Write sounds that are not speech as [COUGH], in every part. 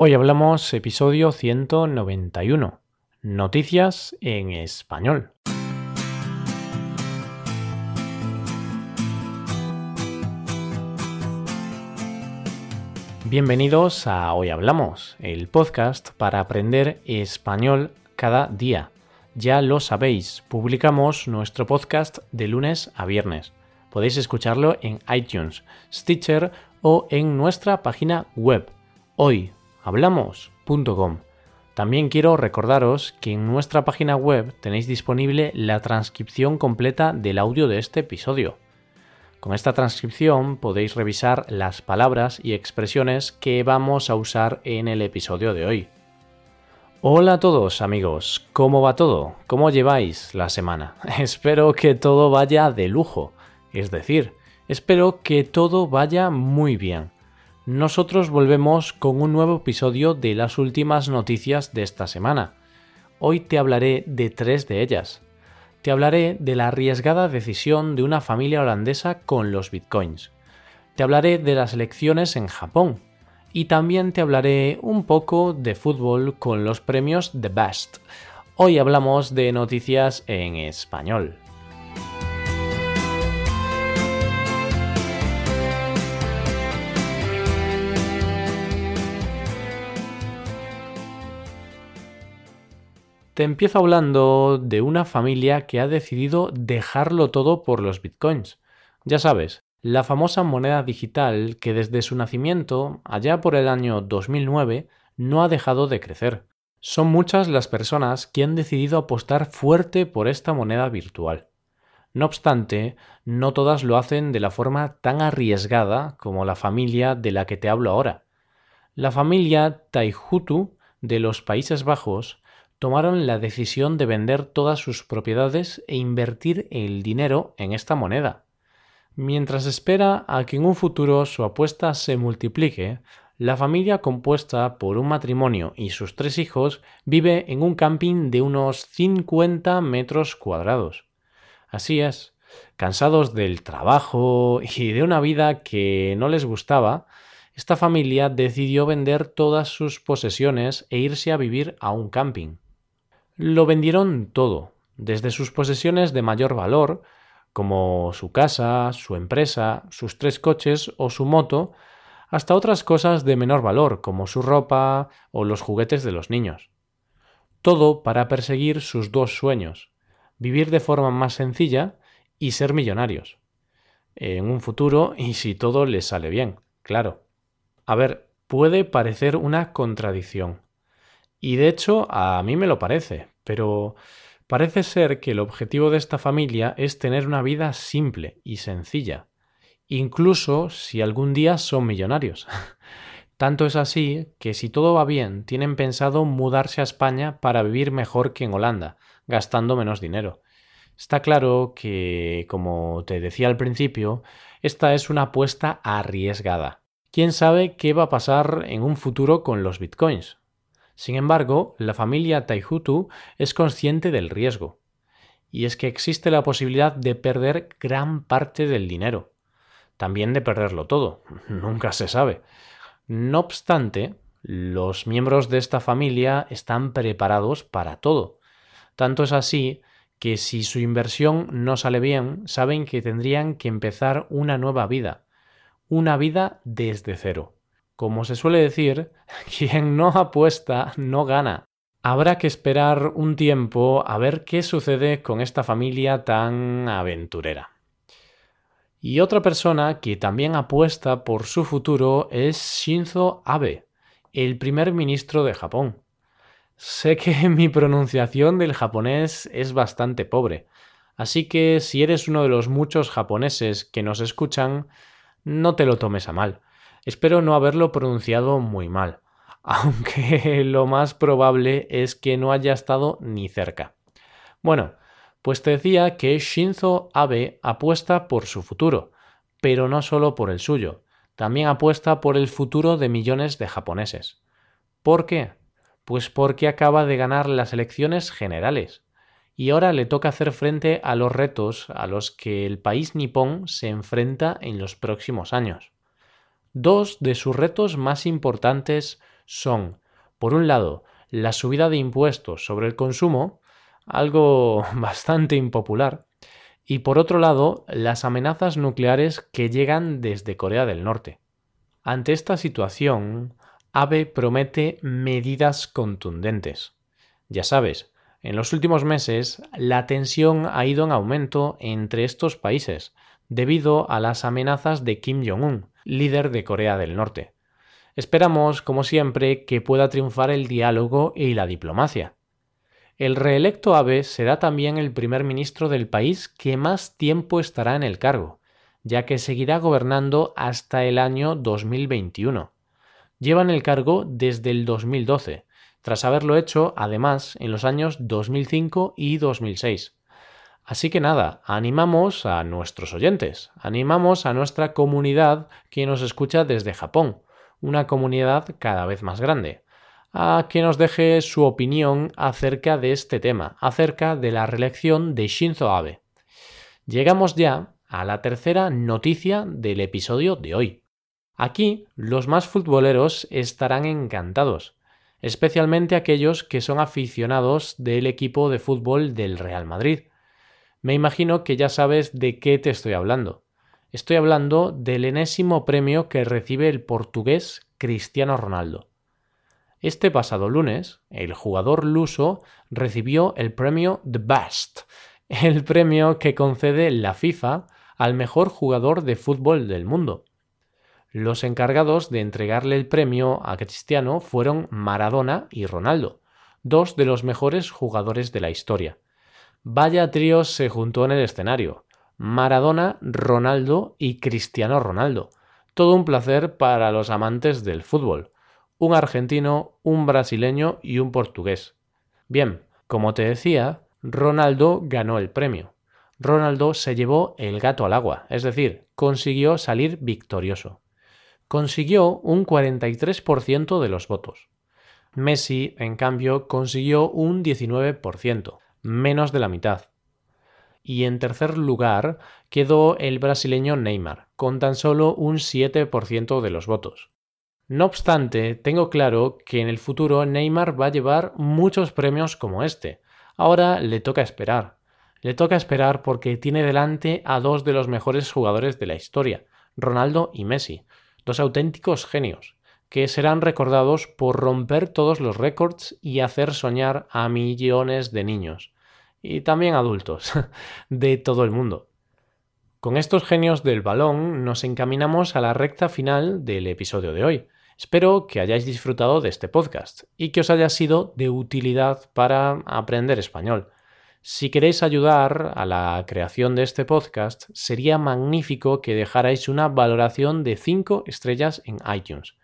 Hoy hablamos episodio 191, Noticias en español. Bienvenidos a Hoy Hablamos, el podcast para aprender español cada día. Ya lo sabéis, publicamos nuestro podcast de lunes a viernes. Podéis escucharlo en iTunes, Stitcher o en nuestra página web hoy hablamos.com. También quiero recordaros que en nuestra página web tenéis disponible la transcripción completa del audio de este episodio. Con esta transcripción podéis revisar las palabras y expresiones que vamos a usar en el episodio de hoy. Hola a todos amigos, ¿cómo va todo? ¿Cómo lleváis la semana? [LAUGHS] espero que todo vaya de lujo, es decir, espero que todo vaya muy bien nosotros volvemos con un nuevo episodio de las últimas noticias de esta semana. Hoy te hablaré de tres de ellas. Te hablaré de la arriesgada decisión de una familia holandesa con los bitcoins. Te hablaré de las elecciones en Japón. Y también te hablaré un poco de fútbol con los premios The Best. Hoy hablamos de noticias en español. Te empiezo hablando de una familia que ha decidido dejarlo todo por los bitcoins. Ya sabes, la famosa moneda digital que desde su nacimiento, allá por el año 2009, no ha dejado de crecer. Son muchas las personas que han decidido apostar fuerte por esta moneda virtual. No obstante, no todas lo hacen de la forma tan arriesgada como la familia de la que te hablo ahora. La familia Taihutu de los Países Bajos tomaron la decisión de vender todas sus propiedades e invertir el dinero en esta moneda. Mientras espera a que en un futuro su apuesta se multiplique, la familia compuesta por un matrimonio y sus tres hijos vive en un camping de unos 50 metros cuadrados. Así es, cansados del trabajo y de una vida que no les gustaba, esta familia decidió vender todas sus posesiones e irse a vivir a un camping. Lo vendieron todo, desde sus posesiones de mayor valor, como su casa, su empresa, sus tres coches o su moto, hasta otras cosas de menor valor, como su ropa o los juguetes de los niños. Todo para perseguir sus dos sueños, vivir de forma más sencilla y ser millonarios. En un futuro [LAUGHS] y si todo les sale bien, claro. A ver, puede parecer una contradicción, y de hecho, a mí me lo parece, pero parece ser que el objetivo de esta familia es tener una vida simple y sencilla, incluso si algún día son millonarios. [LAUGHS] Tanto es así que si todo va bien, tienen pensado mudarse a España para vivir mejor que en Holanda, gastando menos dinero. Está claro que, como te decía al principio, esta es una apuesta arriesgada. ¿Quién sabe qué va a pasar en un futuro con los bitcoins? Sin embargo, la familia Taihutu es consciente del riesgo, y es que existe la posibilidad de perder gran parte del dinero, también de perderlo todo, [LAUGHS] nunca se sabe. No obstante, los miembros de esta familia están preparados para todo. Tanto es así que si su inversión no sale bien, saben que tendrían que empezar una nueva vida, una vida desde cero. Como se suele decir, [LAUGHS] quien no apuesta no gana. Habrá que esperar un tiempo a ver qué sucede con esta familia tan aventurera. Y otra persona que también apuesta por su futuro es Shinzo Abe, el primer ministro de Japón. Sé que [LAUGHS] mi pronunciación del japonés es bastante pobre, así que si eres uno de los muchos japoneses que nos escuchan, no te lo tomes a mal. Espero no haberlo pronunciado muy mal, [LAUGHS] aunque lo más probable es que no haya estado ni cerca. Bueno, pues te decía que Shinzo Abe apuesta por su futuro, pero no solo por el suyo, también apuesta por el futuro de millones de japoneses. ¿Por qué? Pues porque acaba de ganar las elecciones generales y ahora le toca hacer frente a los retos a los que el país nipón se enfrenta en los próximos años. Dos de sus retos más importantes son, por un lado, la subida de impuestos sobre el consumo, algo [LAUGHS] bastante impopular, y por otro lado, las amenazas nucleares que llegan desde Corea del Norte. Ante esta situación, Abe promete medidas contundentes. Ya sabes, en los últimos meses la tensión ha ido en aumento entre estos países debido a las amenazas de Kim Jong-un, líder de Corea del Norte. Esperamos, como siempre, que pueda triunfar el diálogo y la diplomacia. El reelecto Abe será también el primer ministro del país que más tiempo estará en el cargo, ya que seguirá gobernando hasta el año 2021. Lleva en el cargo desde el 2012, tras haberlo hecho además en los años 2005 y 2006. Así que nada, animamos a nuestros oyentes, animamos a nuestra comunidad que nos escucha desde Japón, una comunidad cada vez más grande, a que nos deje su opinión acerca de este tema, acerca de la reelección de Shinzo Abe. Llegamos ya a la tercera noticia del episodio de hoy. Aquí los más futboleros estarán encantados, especialmente aquellos que son aficionados del equipo de fútbol del Real Madrid. Me imagino que ya sabes de qué te estoy hablando. Estoy hablando del enésimo premio que recibe el portugués Cristiano Ronaldo. Este pasado lunes, el jugador luso recibió el premio The Best, el premio que concede la FIFA al mejor jugador de fútbol del mundo. Los encargados de entregarle el premio a Cristiano fueron Maradona y Ronaldo, dos de los mejores jugadores de la historia. Vaya trío se juntó en el escenario. Maradona, Ronaldo y Cristiano Ronaldo. Todo un placer para los amantes del fútbol. Un argentino, un brasileño y un portugués. Bien, como te decía, Ronaldo ganó el premio. Ronaldo se llevó el gato al agua, es decir, consiguió salir victorioso. Consiguió un 43% de los votos. Messi, en cambio, consiguió un 19%, menos de la mitad. Y en tercer lugar quedó el brasileño Neymar, con tan solo un 7% de los votos. No obstante, tengo claro que en el futuro Neymar va a llevar muchos premios como este. Ahora le toca esperar. Le toca esperar porque tiene delante a dos de los mejores jugadores de la historia, Ronaldo y Messi, dos auténticos genios, que serán recordados por romper todos los récords y hacer soñar a millones de niños, y también adultos, [LAUGHS] de todo el mundo. Con estos genios del balón nos encaminamos a la recta final del episodio de hoy. Espero que hayáis disfrutado de este podcast y que os haya sido de utilidad para aprender español. Si queréis ayudar a la creación de este podcast, sería magnífico que dejarais una valoración de 5 estrellas en iTunes.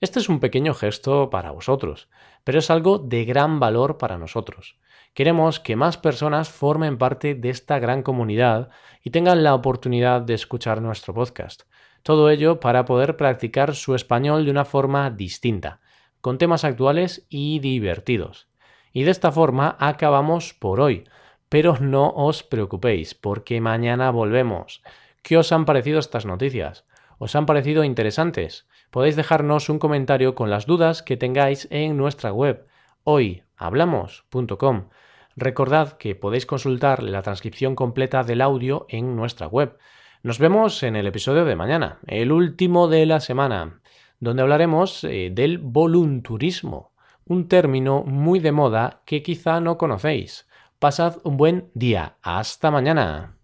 Este es un pequeño gesto para vosotros, pero es algo de gran valor para nosotros. Queremos que más personas formen parte de esta gran comunidad y tengan la oportunidad de escuchar nuestro podcast. Todo ello para poder practicar su español de una forma distinta, con temas actuales y divertidos. Y de esta forma acabamos por hoy. Pero no os preocupéis, porque mañana volvemos. ¿Qué os han parecido estas noticias? ¿Os han parecido interesantes? Podéis dejarnos un comentario con las dudas que tengáis en nuestra web hoyhablamos.com. Recordad que podéis consultar la transcripción completa del audio en nuestra web. Nos vemos en el episodio de mañana, el último de la semana, donde hablaremos eh, del volunturismo un término muy de moda que quizá no conocéis. Pasad un buen día. Hasta mañana.